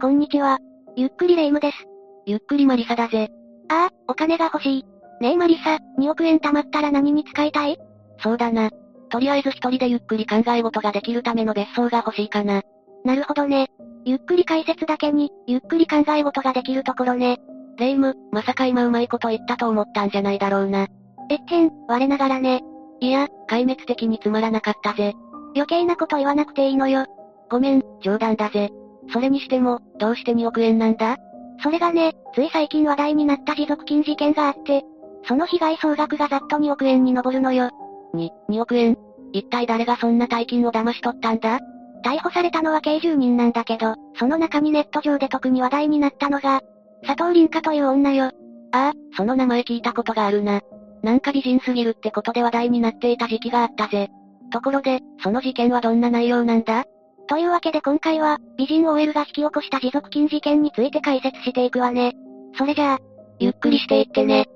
こんにちは。ゆっくりレ夢ムです。ゆっくりマリサだぜ。ああ、お金が欲しい。ねえマリサ、2億円貯まったら何に使いたい？そうだな。とりあえず一人でゆっくり考え事ができるための別荘が欲しいかな。なるほどね。ゆっくり解説だけに、ゆっくり考え事ができるところね。レ夢ム、まさか今うまいこと言ったと思ったんじゃないだろうな。えっへん、我ながらね。いや、壊滅的につまらなかったぜ。余計なこと言わなくていいのよ。ごめん、冗談だぜ。それにしても、どうして2億円なんだ？それがね、つい最近話題になった持続金事件があって、その被害総額がざっと2億円に上るのよ。に、2億円？一体誰がそんな大金を騙し取ったんだ？逮捕されたのは計10人なんだけど、その中にネット上で特に話題になったのが、佐藤凛香という女よ。ああ、その名前聞いたことがあるな。なんか美人すぎるってことで話題になっていた時期があったぜ。ところで、その事件はどんな内容なんだ？というわけで今回は、美人 OL が引き起こした持続金事件について解説していくわね。それじゃあ、ゆっくりしていってね。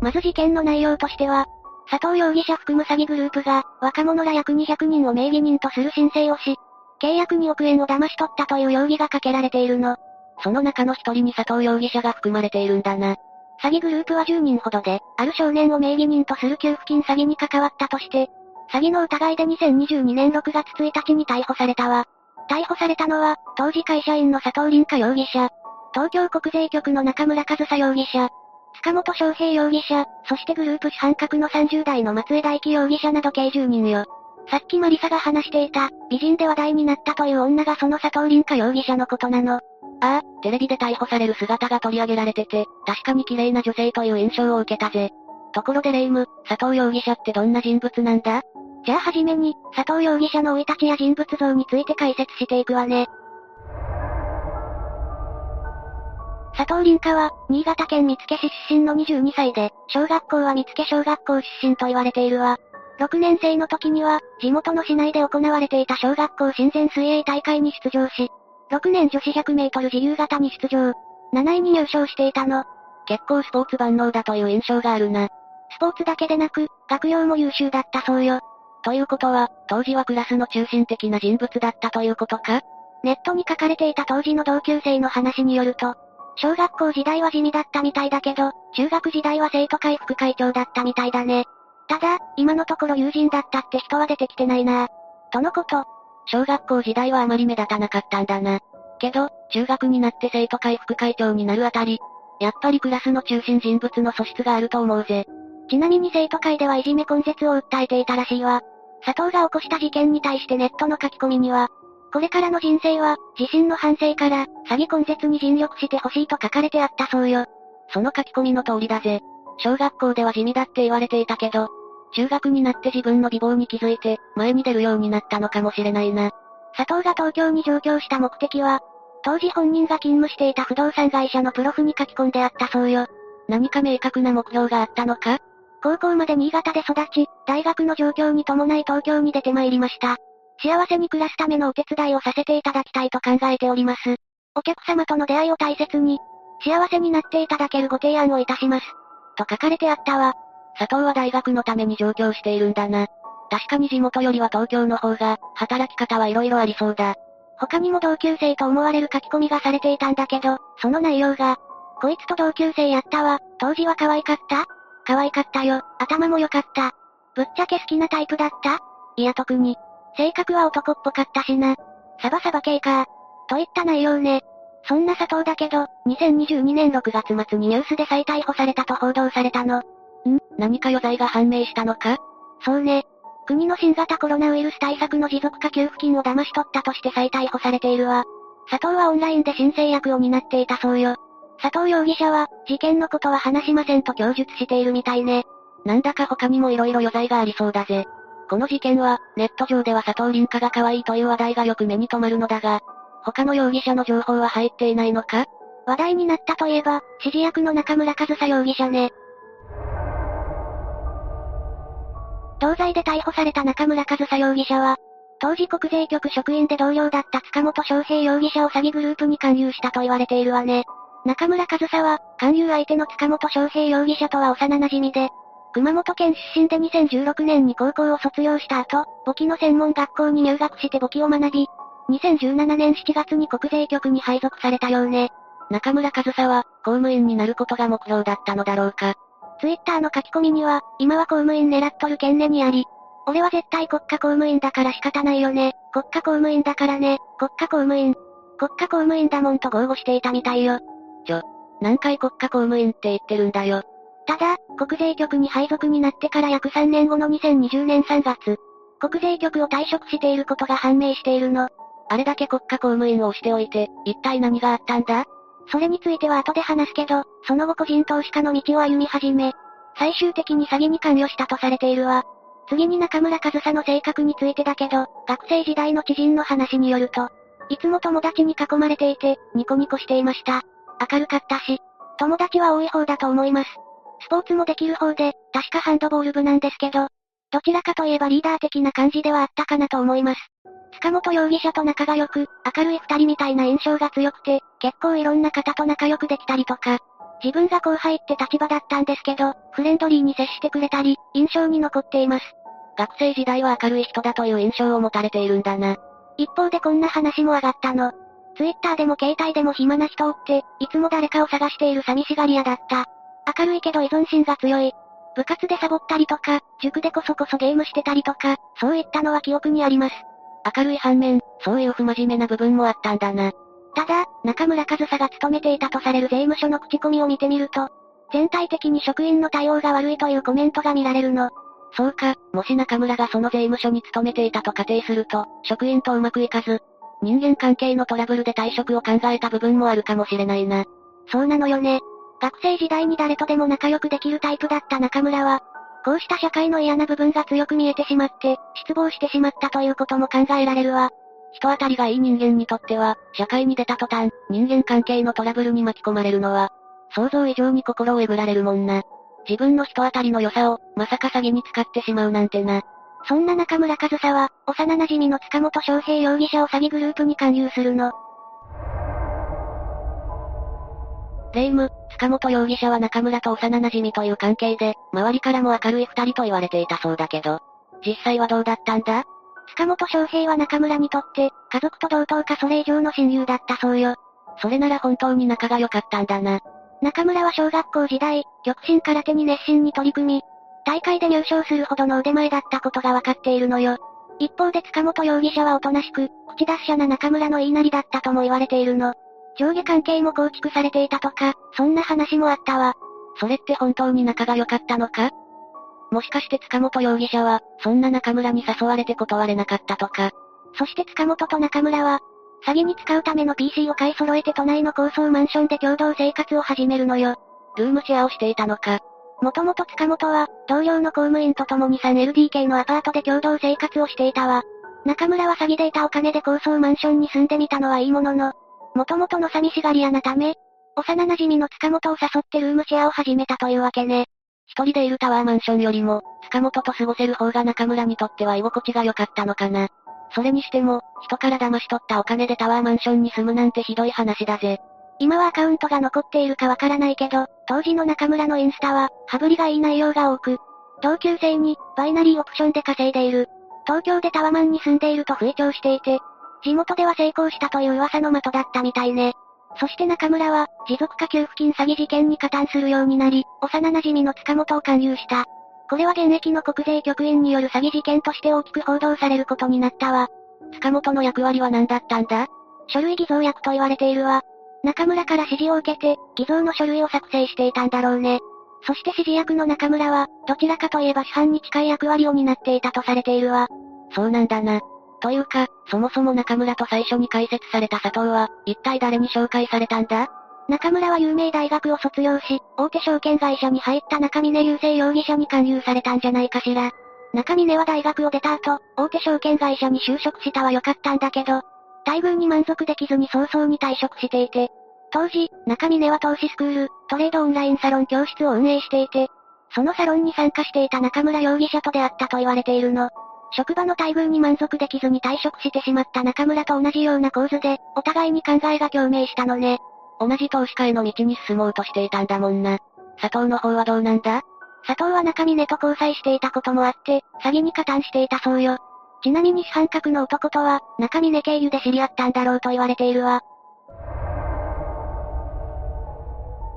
まず事件の内容としては、佐藤容疑者含む詐欺グループが、若者ら約200人を名義人とする申請をし、契約2億円を騙し取ったという容疑がかけられているの。その中の一人に佐藤容疑者が含まれているんだな。詐欺グループは10人ほどで、ある少年を名義人とする給付金詐欺に関わったとして、詐欺の疑いで2022年6月1日に逮捕されたわ。逮捕されたのは、当時会社員の佐藤凛香容疑者、東京国税局の中村和沙容疑者、塚本翔平容疑者、そしてグループ主犯格の30代の松江大輝容疑者など計10人よ。さっきマリサが話していた、美人で話題になったという女がその佐藤凛香容疑者のことなの。ああ、テレビで逮捕される姿が取り上げられてて、確かに綺麗な女性という印象を受けたぜ。ところでレイム、佐藤容疑者ってどんな人物なんだ？じゃあはじめに、佐藤容疑者の生い立ちや人物像について解説していくわね。佐藤凛香は、新潟県見附市出身の22歳で、小学校は見附小学校出身と言われているわ。6年生の時には、地元の市内で行われていた小学校親善水泳大会に出場し、6年女子100メートル自由形に出場。7位に入賞していたの。結構スポーツ万能だという印象があるな。スポーツだけでなく、学業も優秀だったそうよ。ということは、当時はクラスの中心的な人物だったということか？ネットに書かれていた当時の同級生の話によると、小学校時代は地味だったみたいだけど、中学時代は生徒会副会長だったみたいだね。ただ、今のところ友人だったって人は出てきてないなとのこと。小学校時代はあまり目立たなかったんだな。けど、中学になって生徒会副会長になるあたり、やっぱりクラスの中心人物の素質があると思うぜ。ちなみに生徒会ではいじめ根絶を訴えていたらしいわ。佐藤が起こした事件に対してネットの書き込みには、これからの人生は、自身の反省から、詐欺根絶に尽力してほしいと書かれてあったそうよ。その書き込みの通りだぜ。小学校では地味だって言われていたけど、中学になって自分の美貌に気づいて、前に出るようになったのかもしれないな。佐藤が東京に上京した目的は、当時本人が勤務していた不動産会社のプロフに書き込んであったそうよ。何か明確な目標があったのか？高校まで新潟で育ち、大学の状況に伴い東京に出て参りました。幸せに暮らすためのお手伝いをさせていただきたいと考えております。お客様との出会いを大切に、幸せになっていただけるご提案をいたします。と書かれてあったわ。佐藤は大学のために上京しているんだな。確かに地元よりは東京の方が、働き方はいろいろありそうだ。他にも同級生と思われる書き込みがされていたんだけど、その内容が、こいつと同級生やったわ、当時は可愛かった可愛かったよ、頭も良かった。ぶっちゃけ好きなタイプだった？いや特に。性格は男っぽかったしな。サバサバ系か。といった内容ね。そんな佐藤だけど、2022年6月末にニュースで再逮捕されたと報道されたの。ん？何か余罪が判明したのか？そうね。国の新型コロナウイルス対策の持続化給付金を騙し取ったとして再逮捕されているわ。佐藤はオンラインで申請役を担っていたそうよ。佐藤容疑者は、事件のことは話しませんと供述しているみたいね。なんだか他にも色々余罪がありそうだぜ。この事件は、ネット上では佐藤凛香が可愛いという話題がよく目に留まるのだが、他の容疑者の情報は入っていないのか？話題になったといえば、指示役の中村和沙容疑者ね。同罪で逮捕された中村和沙容疑者は、当時国税局職員で同僚だった塚本翔平容疑者を詐欺グループに勧誘したと言われているわね。中村和沙は、勧誘相手の塚本翔平容疑者とは幼馴染で、熊本県出身で2016年に高校を卒業した後、簿記の専門学校に入学して簿記を学び、2017年7月に国税局に配属されたようね。中村和沙は、公務員になることが目標だったのだろうか。ツイッターの書き込みには、今は公務員狙っとるけんねにあり。俺は絶対国家公務員だから仕方ないよね。国家公務員だからね。国家公務員。国家公務員だもんと豪語していたみたいよ。ちょ、何回国家公務員って言ってるんだよ。ただ、国税局に配属になってから約3年後の2020年3月、国税局を退職していることが判明しているの。あれだけ国家公務員をしておいて、一体何があったんだ？それについては後で話すけど、その後個人投資家の道を歩み始め、最終的に詐欺に関与したとされているわ。次に中村和沙の性格についてだけど、学生時代の知人の話によると、いつも友達に囲まれていて、ニコニコしていました。明るかったし、友達は多い方だと思います。スポーツもできる方で、確かハンドボール部なんですけど、どちらかといえばリーダー的な感じではあったかなと思います。塚本容疑者と仲が良く、明るい二人みたいな印象が強くて、結構いろんな方と仲良くできたりとか、自分が後輩って立場だったんですけど、フレンドリーに接してくれたり、印象に残っています。学生時代は明るい人だという印象を持たれているんだな。一方でこんな話も上がったの。ツイッターでも携帯でも暇な人をって、いつも誰かを探している寂しがり屋だった。明るいけど依存心が強い。部活でサボったりとか、塾でこそこそゲームしてたりとか、そういったのは記憶にあります。明るい反面、そういう不真面目な部分もあったんだな。ただ、中村和沙が勤めていたとされる税務署の口コミを見てみると、全体的に職員の対応が悪いというコメントが見られるの。そうか、もし中村がその税務署に勤めていたと仮定すると、職員とうまくいかず、人間関係のトラブルで退職を考えた部分もあるかもしれないな。そうなのよね。学生時代に誰とでも仲良くできるタイプだった中村は、こうした社会の嫌な部分が強く見えてしまって、失望してしまったということも考えられるわ。人当たりがいい人間にとっては、社会に出た途端、人間関係のトラブルに巻き込まれるのは、想像以上に心をえぐられるもんな。自分の人当たりの良さを、まさか詐欺に使ってしまうなんてな。そんな中村和沙は、幼馴染の塚本翔平容疑者を詐欺グループに勧誘するの。霊夢、塚本容疑者は中村と幼馴染という関係で、周りからも明るい二人と言われていたそうだけど、実際はどうだったんだ？塚本翔平は中村にとって、家族と同等かそれ以上の親友だったそうよ。それなら本当に仲が良かったんだな。中村は小学校時代、極真空手に熱心に取り組み、大会で入賞するほどの腕前だったことがわかっているのよ。一方で塚本容疑者はおとなしく、口出し者な中村の言いなりだったとも言われているの。上下関係も構築されていたとか、そんな話もあったわ。それって本当に仲が良かったのか？もしかして塚本容疑者は、そんな中村に誘われて断れなかったとか？そして塚本と中村は、詐欺に使うための PC を買い揃えて都内の高層マンションで共同生活を始めるのよ。ルームシェアをしていたのか？もともと塚本は、同僚の公務員と共に 3LDK のアパートで共同生活をしていたわ。中村は詐欺で得たお金で高層マンションに住んでみたのはいいものの、もともとの寂しがり屋なため、幼馴染の塚本を誘ってルームシェアを始めたというわけね。一人でいるタワーマンションよりも、塚本と過ごせる方が中村にとっては居心地が良かったのかな。それにしても、人から騙し取ったお金でタワーマンションに住むなんてひどい話だぜ。今はアカウントが残っているかわからないけど、当時の中村のインスタは、羽振りがいい内容が多く、同級生に、バイナリーオプションで稼いでいる。東京でタワマンに住んでいると吹聴していて、地元では成功したという噂の的だったみたいね。そして中村は、持続化給付金詐欺事件に加担するようになり、幼馴染の塚本を勧誘した。これは現役の国税局員による詐欺事件として大きく報道されることになったわ。塚本の役割は何だったんだ？書類偽造役と言われているわ。中村から指示を受けて、偽造の書類を作成していたんだろうね。そして指示役の中村は、どちらかといえば主犯に近い役割を担っていたとされているわ。そうなんだな。というか、そもそも中村と最初に開設された佐藤は、一体誰に紹介されたんだ？中村は有名大学を卒業し、大手証券会社に入った中峰雄星容疑者に勧誘されたんじゃないかしら。中峰は大学を出た後、大手証券会社に就職したは良かったんだけど、待遇に満足できずに早々に退職していて、当時、中峰は投資スクール、トレードオンラインサロン教室を運営していて、そのサロンに参加していた中村容疑者と出会ったと言われているの。職場の待遇に満足できずに退職してしまった中村と同じような構図で、お互いに考えが共鳴したのね。同じ投資家への道に進もうとしていたんだもんな。佐藤の方はどうなんだ？佐藤は中峰と交際していたこともあって、詐欺に加担していたそうよ。ちなみに主犯格の男とは、中峰経由で知り合ったんだろうと言われているわ。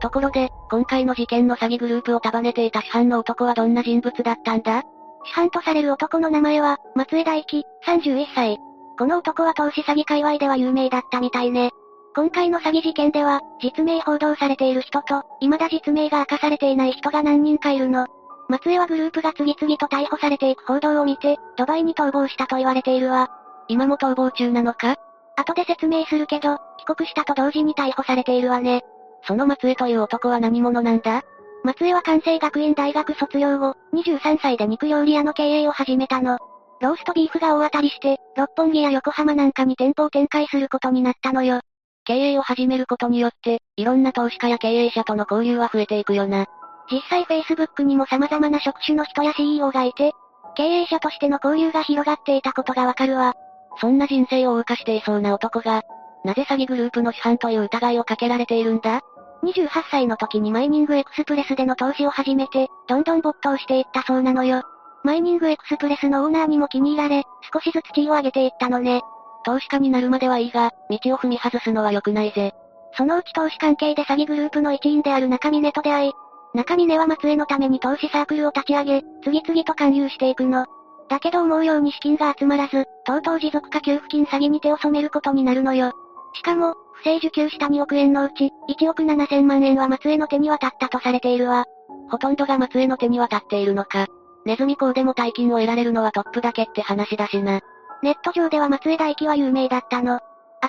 ところで、今回の事件の詐欺グループを束ねていた主犯の男はどんな人物だったんだ？主犯とされる男の名前は、松江大輝、31歳。この男は投資詐欺界隈では有名だったみたいね。今回の詐欺事件では、実名報道されている人と、未だ実名が明かされていない人が何人かいるの。松江はグループが次々と逮捕されていく報道を見て、ドバイに逃亡したと言われているわ。今も逃亡中なのか？後で説明するけど、帰国したと同時に逮捕されているわね。その松江という男は何者なんだ？松江は関西学院大学卒業後、23歳で肉料理屋の経営を始めたの。ローストビーフが大当たりして、六本木や横浜なんかに店舗を展開することになったのよ。経営を始めることによって、いろんな投資家や経営者との交流は増えていくよな。実際 Facebook にも様々な職種の人や CEO がいて、経営者としての交流が広がっていたことがわかるわ。そんな人生を謳歌していそうな男が、なぜ詐欺グループの主犯という疑いをかけられているんだ？28歳の時にマイニングエクスプレスでの投資を始めて、どんどん没頭していったそうなのよ。マイニングエクスプレスのオーナーにも気に入られ、少しずつ地位を上げていったのね。投資家になるまではいいが、道を踏み外すのは良くないぜ。そのうち投資関係で詐欺グループの一員である中峰と出会い、中峰は松江のために投資サークルを立ち上げ、次々と勧誘していくの。だけど思うように資金が集まらず、とうとう持続化給付金詐欺に手を染めることになるのよ。しかも、不正受給した2億円のうち、1億7千万円は松江の手に渡ったとされているわ。ほとんどが松江の手に渡っているのか。ネズミ講でも大金を得られるのはトップだけって話だしな。ネット上では松江大輝は有名だったの。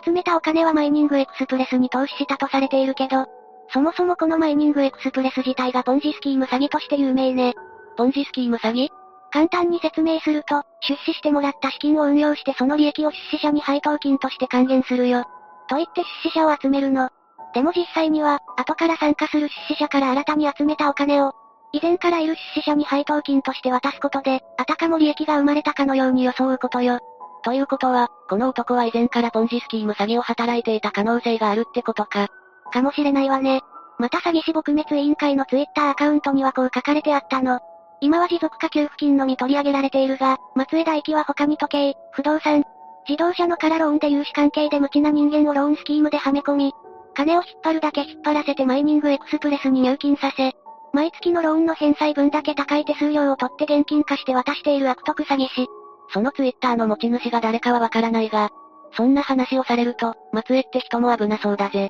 集めたお金はマイニングエクスプレスに投資したとされているけど、そもそもこのマイニングエクスプレス自体がポンジスキーム詐欺として有名ね。ポンジスキーム詐欺？簡単に説明すると、出資してもらった資金を運用してその利益を出資者に配当金として還元するよ。と言って出資者を集めるの。でも実際には、後から参加する出資者から新たに集めたお金を、以前からいる出資者に配当金として渡すことで、あたかも利益が生まれたかのように装うことよ。ということは、この男は以前からポンジスキーム詐欺を働いていた可能性があるってことか。かもしれないわね。また詐欺師撲滅委員会のツイッターアカウントにはこう書かれてあったの。今は持続化給付金のみ取り上げられているが、松江大輝は他に時計、不動産、自動車の空ローンで融資関係で無知な人間をローンスキームではめ込み、金を引っ張るだけ引っ張らせてマイニングエクスプレスに入金させ、毎月のローンの返済分だけ高い手数料を取って現金化して渡している悪徳詐欺師。そのツイッターの持ち主が誰かはわからないが、そんな話をされると、松江って人も危なそうだぜ。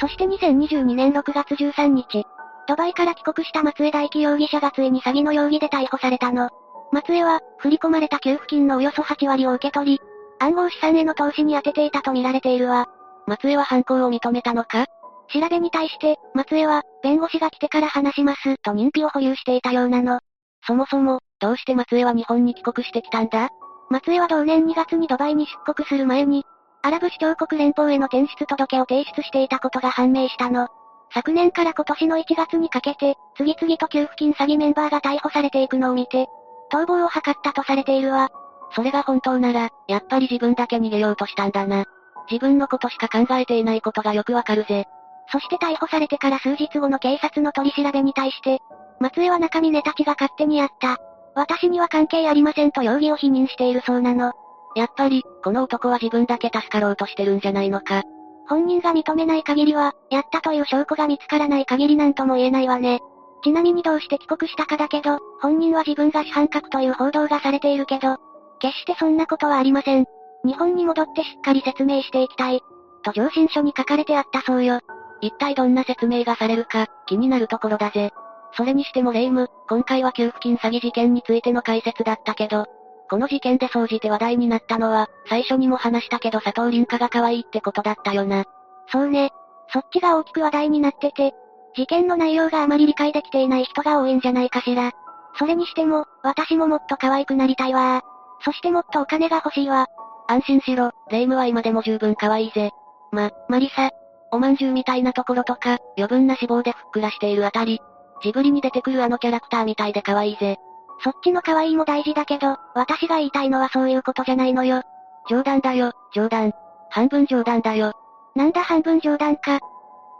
そして2022年6月13日、ドバイから帰国した松江大輝容疑者がついに詐欺の容疑で逮捕されたの。松江は、振り込まれた給付金のおよそ8割を受け取り、暗号資産への投資に充てていたと見られているわ。松江は犯行を認めたのか？調べに対して、松江は、弁護士が来てから話します、と認否を保有していたようなの。そもそも、どうして松江は日本に帰国してきたんだ？松江は同年2月にドバイに出国する前に、アラブ首長国連邦への転出届を提出していたことが判明したの。昨年から今年の1月にかけて、次々と給付金詐欺メンバーが逮捕されていくのを見て、逃亡を図ったとされているわ。それが本当なら、やっぱり自分だけ逃げようとしたんだな。自分のことしか考えていないことがよくわかるぜ。そして逮捕されてから数日後の警察の取り調べに対して、松江は中峰たちが勝手にやった。私には関係ありませんと容疑を否認しているそうなの。やっぱり、この男は自分だけ助かろうとしてるんじゃないのか。本人が認めない限りは、やったという証拠が見つからない限りなんとも言えないわね。ちなみにどうして帰国したかだけど、本人は自分が主犯格という報道がされているけど、決してそんなことはありません。日本に戻ってしっかり説明していきたい。と上申書に書かれてあったそうよ。一体どんな説明がされるか、気になるところだぜ。それにしてもレイム、今回は給付金詐欺事件についての解説だったけど、この事件で総じて話題になったのは、最初にも話したけど佐藤凛香が可愛いってことだったよな。そうね。そっちが大きく話題になってて、事件の内容があまり理解できていない人が多いんじゃないかしら。それにしても、私ももっと可愛くなりたいわそしてもっとお金が欲しいわ。安心しろ、レイムは今でも十分可愛いぜ。ま、マリサ。おまんじゅうみたいなところとか、余分な脂肪でふっくらしているあたり。ジブリに出てくるあのキャラクターみたいで可愛いぜ。そっちの可愛いも大事だけど、私が言いたいのはそういうことじゃないのよ。冗談だよ、冗談。半分冗談だよ。なんだ半分冗談か。っ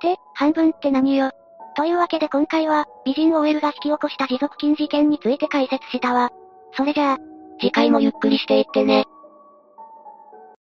て、半分って何よ？というわけで今回は、美人 OL が引き起こした持続金事件について解説したわ。それじゃあ、次回もゆっくりしていってね。